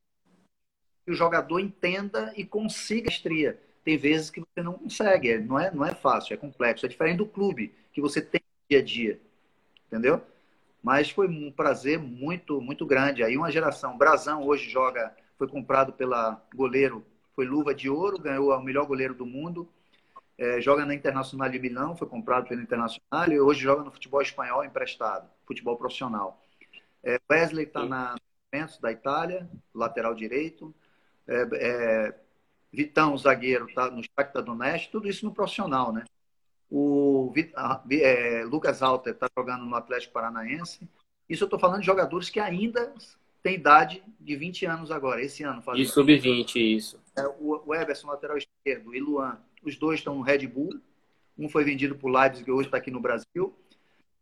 que o jogador entenda e consiga a estria. Tem vezes que você não consegue, é, não é, não é fácil, é complexo. É diferente do clube, que você tem dia a dia. Entendeu? Mas foi um prazer muito, muito grande. Aí uma geração. Brazão hoje joga, foi comprado pela goleiro, foi luva de ouro, ganhou o melhor goleiro do mundo. é, joga na Internacional de Milão, foi comprado pelo Internacional e hoje joga no futebol espanhol emprestado, futebol profissional. É, Wesley está na Juventus da Itália, lateral direito. É, é, Vitão, zagueiro, está no Shakhtar Donetsk, tudo isso no profissional, né? O é, Lucas Alter está jogando no Atlético Paranaense. Isso eu estou falando de jogadores que ainda têm idade de 20 anos agora, esse ano. E sub-20, isso. É, o Everson, lateral esquerdo, e Luan, os dois estão no Red Bull. Um foi vendido por Leipzig, que hoje está aqui no Brasil.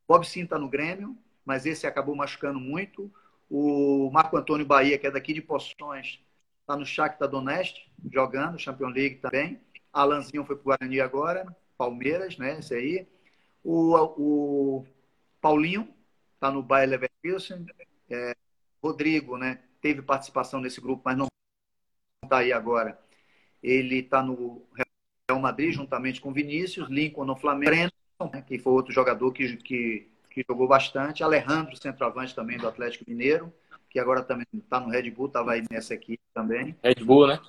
Bob Sim está no Grêmio, mas esse acabou machucando muito. O Marco Antônio Bahia, que é daqui de Poções, está no Shakhtar Donetsk, jogando, Champions League também. Alanzinho foi para o Guarani agora. Palmeiras, né? Esse aí. O, o Paulinho está no Bayer Leverkusen. É, Rodrigo, né? Teve participação nesse grupo, mas não está aí agora. Ele está no Real Madrid, juntamente com Vinícius, Lincoln no Flamengo, né, que foi outro jogador que, que, que jogou bastante. Alejandro, centroavante também do Atlético Mineiro, que agora também está no Red Bull, estava aí nessa equipe também. Red Bull, né?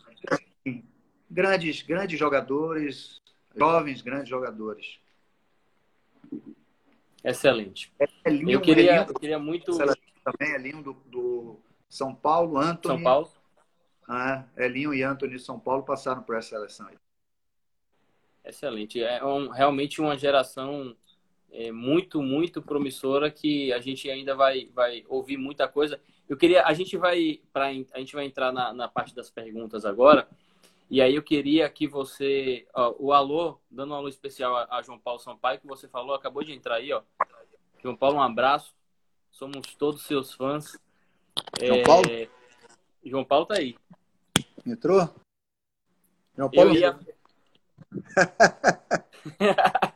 Grandes, grandes jogadores, jovens, grandes jogadores. Excelente. É lindo, eu, queria, é lindo, eu queria muito. Também é lindo do, do São Paulo, Antônio. São Paulo. Ah, Elinho e Antônio de São Paulo passaram por essa seleção. Excelente. É um, realmente uma geração é, muito, muito promissora que a gente ainda vai, vai ouvir muita coisa. Eu queria, a gente vai, pra, a gente vai entrar na, na parte das perguntas agora. E aí eu queria que você, ó, o alô, dando um alô especial a, a, João Paulo Sampaio, que você falou, acabou de entrar aí, ó. João Paulo, um abraço. Somos todos seus fãs. João é... Paulo? João Paulo tá aí. Entrou? João Paulo. Eu ia...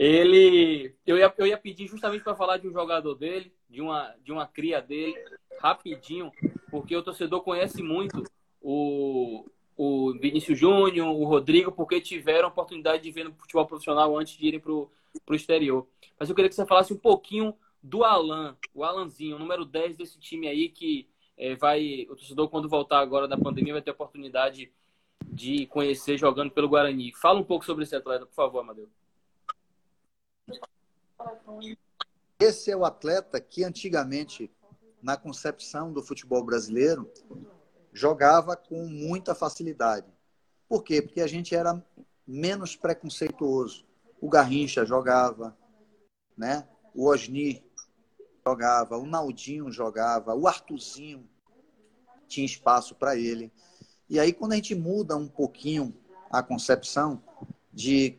ele eu ia, eu ia pedir justamente para falar de um jogador dele, de uma, de uma cria dele, rapidinho, porque o torcedor conhece muito o, o Vinícius Júnior, o Rodrigo, porque tiveram a oportunidade de ver no futebol profissional antes de irem para o exterior. Mas eu queria que você falasse um pouquinho do Alan, o Alanzinho, o número 10 desse time aí, que é, vai. O torcedor, quando voltar agora da pandemia, vai ter a oportunidade de conhecer jogando pelo Guarani. Fala um pouco sobre esse atleta, por favor, Amadeu. Esse é o atleta que antigamente, na concepção do futebol brasileiro, jogava com muita facilidade. Por quê? Porque a gente era menos preconceituoso. O Garrincha jogava, né? o Osni jogava, o Naldinho jogava, o Artuzinho tinha espaço para ele. E aí, quando a gente muda um pouquinho a concepção de,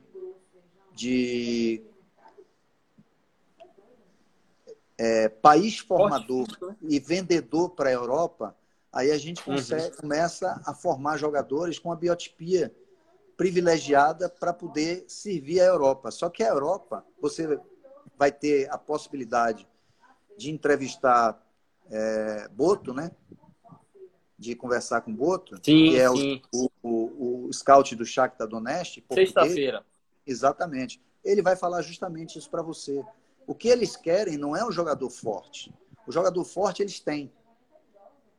de é, país formador e vendedor para a Europa, aí a gente uhum. consegue, uhum. começa a formar jogadores com a biotipia privilegiada para poder servir a Europa. Só que a Europa, você vai ter a possibilidade de entrevistar é, Boto, né? de conversar com o Boto, sim, que é sim. O, o, o, scout do Shakhtar Donetsk. Sexta-feira. Exatamente. Ele vai falar justamente isso para você. O que eles querem não é um jogador forte. O jogador forte eles têm.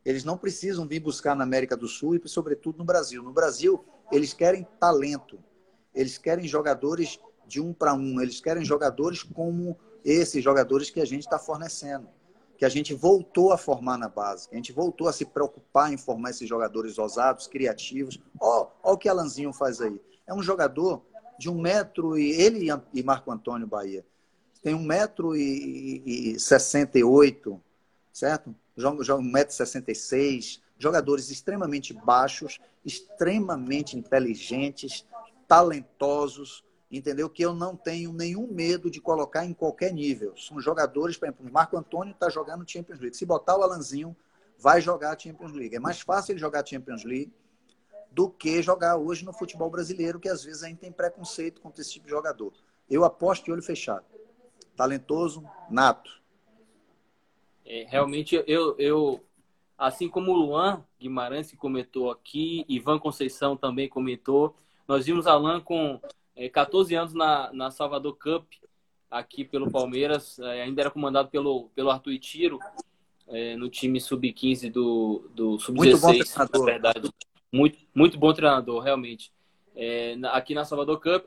Eles não precisam vir buscar na América do Sul e, sobretudo, no Brasil. No Brasil, eles querem talento. Eles querem jogadores de um para um. Eles querem jogadores como esses jogadores que a gente está fornecendo que a gente voltou a formar na base, que a gente voltou a se preocupar em formar esses jogadores ousados, criativos. Ó, ó o que Alanzinho faz aí. É um jogador de um metro e ele e Marco Antônio Bahia tem um metro e, sessenta e oito, certo? Joga, joga um metro e sessenta e seis, jogadores extremamente baixos, extremamente inteligentes, talentosos, entendeu? Que eu não tenho nenhum medo de colocar em qualquer nível. São jogadores, por exemplo, o Marco Antônio está jogando Champions League. Se botar o Alanzinho, vai jogar Champions League. É mais fácil ele jogar Champions League do que jogar hoje no futebol brasileiro, que às vezes a gente tem preconceito contra esse tipo de jogador. Eu aposto de olho fechado. Talentoso, nato. É, realmente, eu, eu, assim como o Luan Guimarães que comentou aqui, Ivan Conceição também comentou, nós vimos Alan com é, 14 anos na, na Salvador Cup, aqui pelo Palmeiras, é, ainda era comandado pelo, pelo Arthur Tiro, é, no time sub-15 do, do sub-16, na verdade. Muito, muito bom treinador, realmente. é, aqui na Salvador Cup.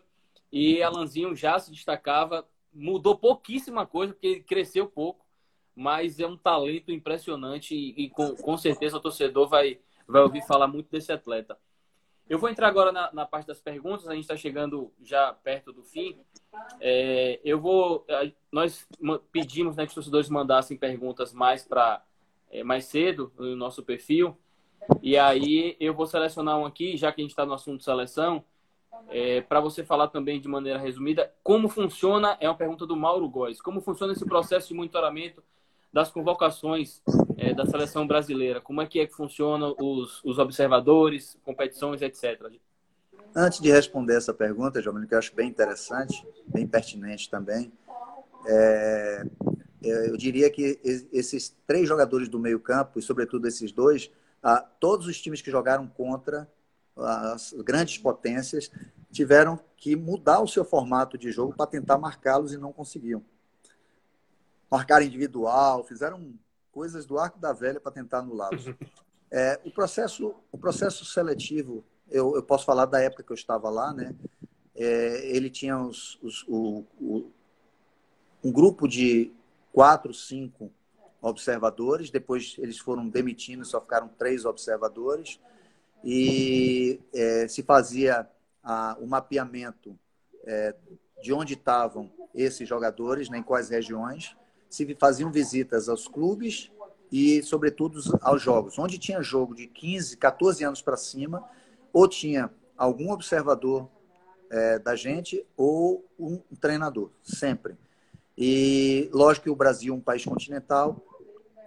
E Alanzinho já se destacava, mudou pouquíssima coisa, porque cresceu pouco, mas é um talento impressionante e, e com, com certeza o torcedor vai, vai ouvir falar muito desse atleta. Eu vou entrar agora na, na parte das perguntas, a gente está chegando já perto do fim. É, eu vou. Nós pedimos né, que os torcedores mandassem perguntas mais para é, mais cedo no nosso perfil. E aí eu vou selecionar um aqui, já que a gente está no assunto seleção, é, para você falar também de maneira resumida como funciona, é uma pergunta do Mauro Góes, como funciona esse processo de monitoramento das convocações é, da seleção brasileira? Como é que é que funciona os, os observadores, competições, etc. Antes de responder essa pergunta, Giovanni, que eu acho bem interessante, bem pertinente também, é eu diria que esses três jogadores do meio campo, e sobretudo esses dois, ah, todos os times que jogaram contra as grandes potências tiveram que mudar o seu formato de jogo para tentar marcá-los e não conseguiam. Marcar individual, fizeram coisas do arco da velha para tentar anulá-los. É, o, processo, o processo seletivo, eu, eu, posso falar da época que eu estava lá, né? É, ele tinha os, os, o, o, um grupo de quatro, cinco observadores, depois eles foram demitindo, só ficaram três observadores, e é, se fazia a, o mapeamento é, de onde estavam esses jogadores, né, em quais regiões, se faziam visitas aos clubes e, sobretudo, aos jogos. Onde tinha jogo de 15, 14 anos para cima, ou tinha algum observador é, da gente ou um treinador, sempre. E lógico que o Brasil é um país continental,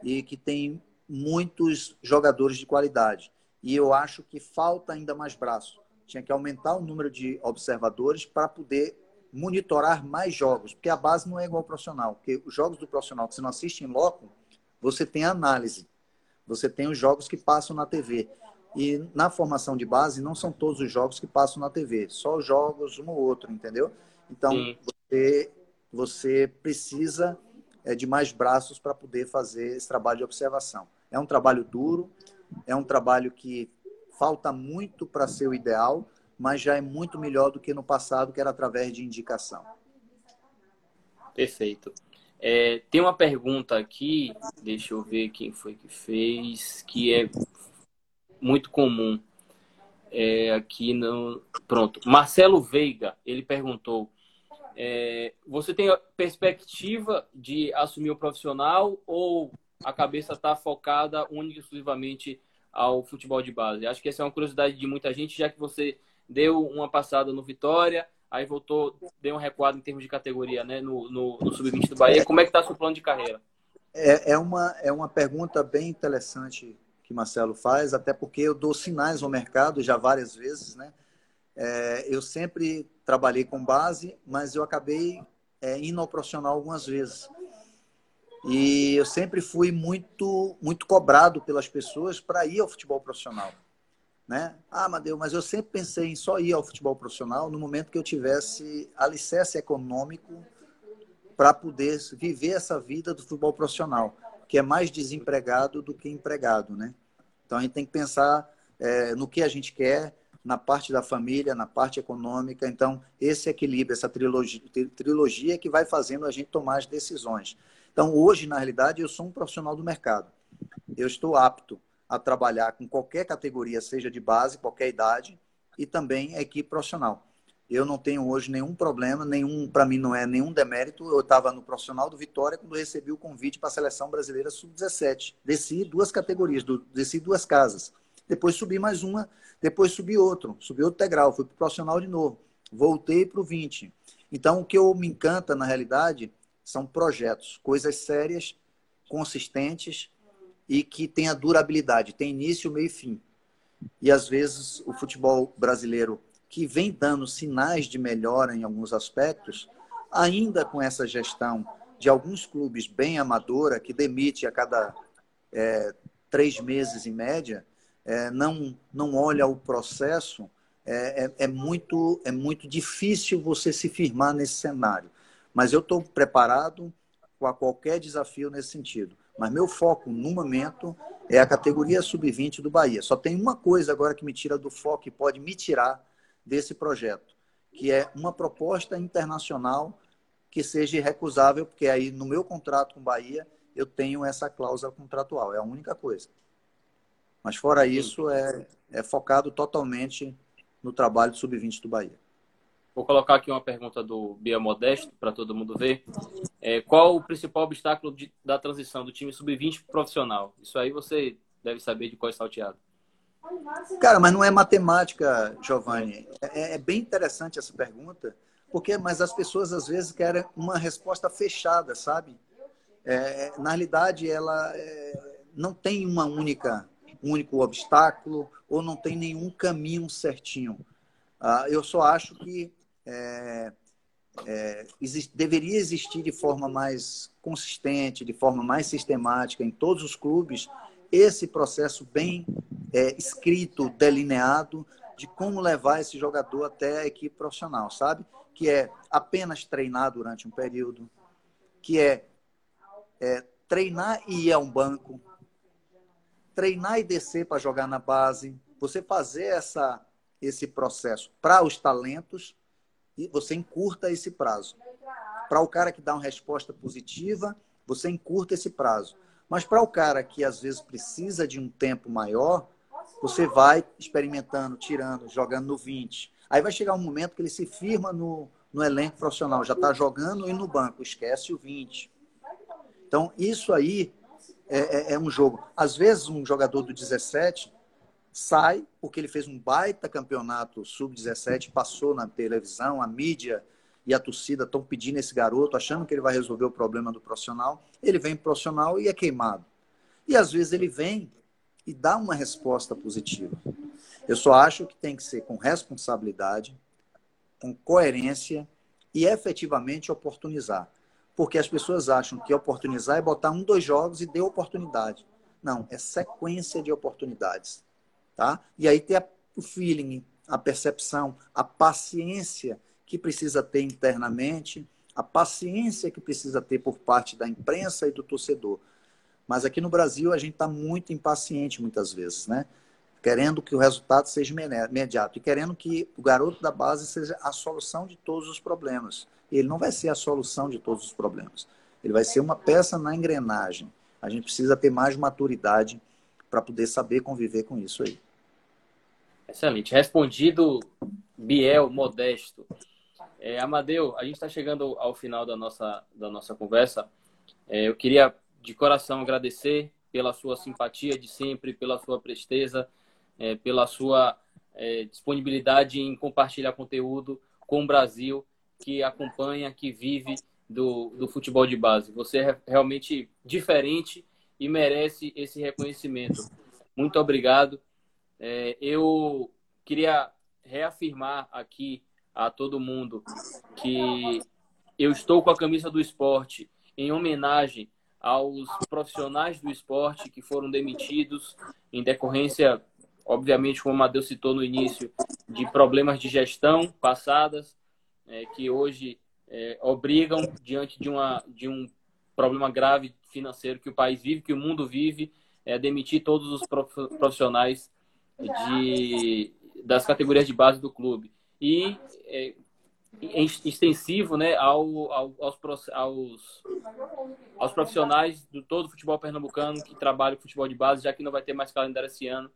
e que tem muitos jogadores de qualidade. E eu acho que falta ainda mais braço. Tinha que aumentar o número de observadores para poder monitorar mais jogos, porque a base não é igual ao profissional. Porque os jogos do profissional que você não assiste em loco, você tem análise. Você tem os jogos que passam na TV. E na formação de base, não são todos os jogos que passam na TV, só os jogos um ou outro, entendeu? Então, você, você precisa é, de mais braços para poder fazer esse trabalho de observação. É um trabalho duro, é um trabalho que falta muito para ser o ideal, mas já é muito melhor do que no passado, que era através de indicação. Perfeito. É, tem uma pergunta aqui, deixa eu ver quem foi que fez, que é muito comum. É, aqui no. Pronto. Marcelo Veiga, ele perguntou: é, você tem perspectiva de assumir o profissional ou a cabeça está focada única e exclusivamente ao futebol de base? Acho que essa é uma curiosidade de muita gente, já que você deu uma passada no Vitória, aí voltou, deu um recuado em termos de categoria né, no, no, no Sub-20 do Bahia. Como é que está seu plano de carreira? É, é, uma, é uma pergunta bem interessante que Marcelo faz, até porque eu dou sinais ao mercado já várias vezes, né? É, eu sempre trabalhei com base, mas eu acabei é, indo ao profissional algumas vezes. E eu sempre fui muito, muito cobrado pelas pessoas para ir ao futebol profissional. Né? Ah, Madeu, mas eu sempre pensei em só ir ao futebol profissional no momento que eu tivesse alicerce econômico para poder viver essa vida do futebol profissional, que é mais desempregado do que empregado, né? Então a gente tem que pensar é, no que a gente quer, na parte da família, na parte econômica. Então, esse equilíbrio, essa trilogia, trilogia que vai fazendo a gente tomar as decisões. Então, hoje, na realidade, eu sou um profissional do mercado. Eu estou apto a trabalhar com qualquer categoria, seja de base, qualquer idade, e também equipe profissional. Eu não tenho hoje nenhum problema, nenhum, para mim não é nenhum demérito. Eu estava no profissional do Vitória quando recebi o convite para a seleção brasileira sub-17. Desci duas categorias, desci duas casas. Depois subi mais uma depois subi outro, subi outro degrau, fui para o profissional de novo. Voltei para o 20. Então, o que eu me encanta, na realidade, são projetos, coisas sérias, consistentes e que tenha durabilidade, tem início, meio e fim. E às vezes o futebol brasileiro, que vem dando sinais de melhora em alguns aspectos, ainda com essa gestão de alguns clubes bem amadora, que demite a cada é, três meses em média, é, não, não olha o processo, é, é, é, muito, é muito difícil você se firmar nesse cenário. Mas eu estou preparado para qualquer desafio nesse sentido. Mas meu foco no momento é a categoria sub-20 do Bahia. Só tem uma coisa agora que me tira do foco e pode me tirar desse projeto, que é uma proposta internacional que seja recusável, porque aí no meu contrato com Bahia eu tenho essa cláusula contratual, é a única coisa. Mas fora isso, é, é focado totalmente no trabalho do sub-20 do Bahia. Vou colocar aqui uma pergunta do Bia Modesto para todo mundo ver. É, qual o principal obstáculo de, da transição do time sub-20 profissional? Isso aí você deve saber de qual é salteado. Cara, mas não é matemática, Giovanni. É, é, bem interessante essa pergunta, porque mas as pessoas às vezes querem uma resposta fechada, sabe? É, na realidade, ela é, não tem uma única, um único obstáculo ou não tem nenhum caminho certinho. Ah, eu só acho que é, é, existe, deveria existir de forma mais consistente, de forma mais sistemática em todos os clubes, esse processo bem é, escrito, delineado, de como levar esse jogador até a equipe profissional, sabe? Que é apenas treinar durante um período, que é, é treinar e ir a um banco, treinar e descer para jogar na base, você fazer essa, esse processo para os talentos e você encurta esse prazo. Para o cara que dá uma resposta positiva, você encurta esse prazo. Mas para o cara que às vezes precisa de um tempo maior, você vai experimentando, tirando, jogando no 20. Aí vai chegar um momento que ele se firma no, no elenco profissional, já está jogando e no banco, esquece o 20. Então, isso aí é, é, é um jogo. Às vezes, um jogador do 17 sai porque ele fez um baita campeonato sub-17, passou na televisão, a mídia e a torcida estão pedindo esse garoto, achando que ele vai resolver o problema do profissional. Ele vem profissional e é queimado. E às vezes ele vem e dá uma resposta positiva. Eu só acho que tem que ser com responsabilidade, com coerência e efetivamente oportunizar. Porque as pessoas acham que oportunizar é botar um, dois jogos e dê oportunidade. Não, é sequência de oportunidades. Tá? E aí tem o feeling, a percepção, a paciência que precisa ter internamente, a paciência que precisa ter por parte da imprensa e do torcedor. Mas aqui no Brasil a gente está muito impaciente muitas vezes, né? Querendo que o resultado seja imediato e querendo que o garoto da base seja a solução de todos os problemas. Ele não vai ser a solução de todos os problemas. Ele vai ser uma peça na engrenagem. A gente precisa ter mais maturidade para poder saber conviver com isso aí. Excelente. Respondido, Biel, modesto. É, Amadeu, a gente está chegando ao final da nossa, da nossa conversa. É, eu queria, de coração, agradecer pela sua simpatia de sempre, pela sua presteza, é, pela sua é, disponibilidade em compartilhar conteúdo com o Brasil, que acompanha, que vive do, do futebol de base. Você é realmente diferente e merece esse reconhecimento. Muito obrigado. É, eu queria reafirmar aqui a todo mundo que eu estou com a camisa do esporte em homenagem aos profissionais do esporte que foram demitidos em decorrência, obviamente, como o Amadeu citou no início, de problemas de gestão passadas, é, que hoje é, obrigam, diante de, uma, de um problema grave financeiro que o país vive, que o mundo vive, é, demitir todos os profissionais de, das categorias de base do clube. E é, extensivo né, ao, ao, aos, aos, aos profissionais do todo o futebol pernambucano que trabalham com futebol de base, já que não vai ter mais calendário esse ano.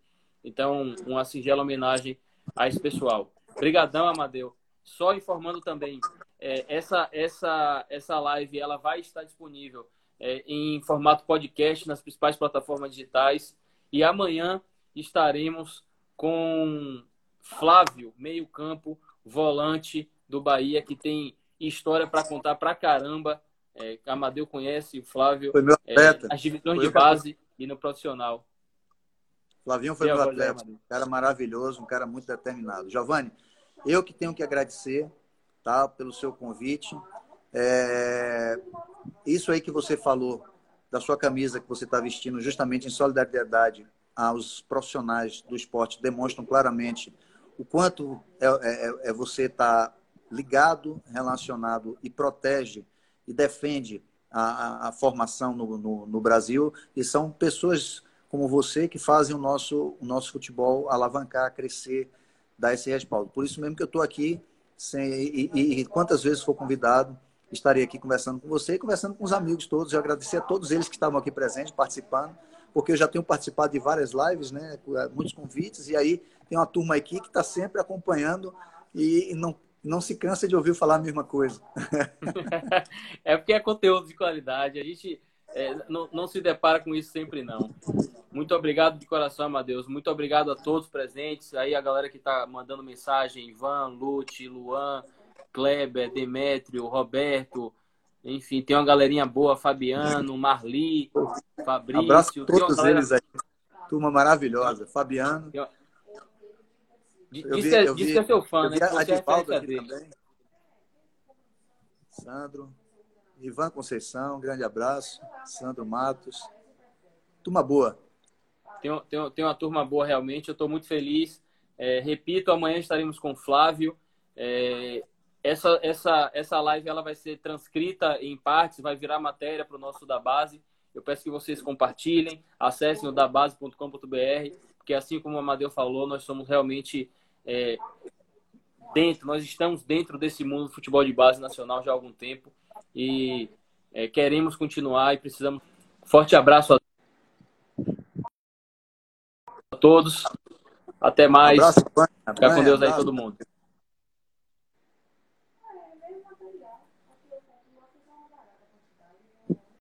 Então, uma singela homenagem a esse pessoal. Obrigadão, Amadeu. Só informando também, é, essa, essa, essa live ela vai estar disponível é, em formato podcast nas principais plataformas digitais. E amanhã estaremos com Flávio, meio-campo, volante do Bahia, que tem história para contar para caramba. É, Amadeu conhece o Flávio. É, as divisões foi de base e no profissional. Flavinho foi meu atleta, um cara maravilhoso, um cara muito determinado. Giovanni, eu que tenho que agradecer tá, pelo seu convite. É... Isso aí que você falou da sua camisa que você está vestindo justamente em solidariedade aos profissionais do esporte demonstram claramente o quanto é, é, é você estar tá ligado, relacionado e protege e defende a, a formação no, no, no, Brasil. E são pessoas como você que fazem o nosso, o nosso futebol alavancar, crescer dar esse respaldo. Por isso mesmo que eu estou aqui, sem, e, e, e, quantas vezes for convidado, estarei aqui conversando com você e conversando com os amigos todos. Eu agradecer a todos eles que estavam aqui presentes, participando, porque eu já tenho participado de várias lives, né, eh, muitos convites, e aí tem uma turma aqui que está sempre acompanhando e não, não se cansa de ouvir falar a mesma coisa. é porque é conteúdo de qualidade. A gente é, não, não se depara com isso sempre, não. Muito obrigado de coração, Amadeus. Muito obrigado a todos presentes. Aí a galera que está mandando mensagem, Ivan, Lute, Luan, Kleber, Demétrio, Roberto, enfim, tem uma galerinha boa, Fabiano, Marli, Fabrício. Abraço a todos galera... eles aí. Turma maravilhosa. Fabiano. Eu... Diz, que, é, diz que é seu fã, né? A Adivaldo aqui também. Sandro. Ivan Conceição, grande abraço. Sandro Matos. Turma boa. Tem, tem, tem uma turma boa realmente, eu estou muito feliz. É, repito, amanhã estaremos com o Flávio. É, essa, essa, essa live ela vai ser transcrita em partes, vai virar matéria para o nosso da base. Eu peço que vocês compartilhem, acessem o dabase.com.br, porque assim como o Amadeu falou, nós somos realmente é, dentro, nós estamos dentro desse mundo do futebol de base nacional já há algum tempo e é, queremos continuar e precisamos. Forte abraço a todos. Até mais. Um abraço, Fica com Deus aí todo mundo.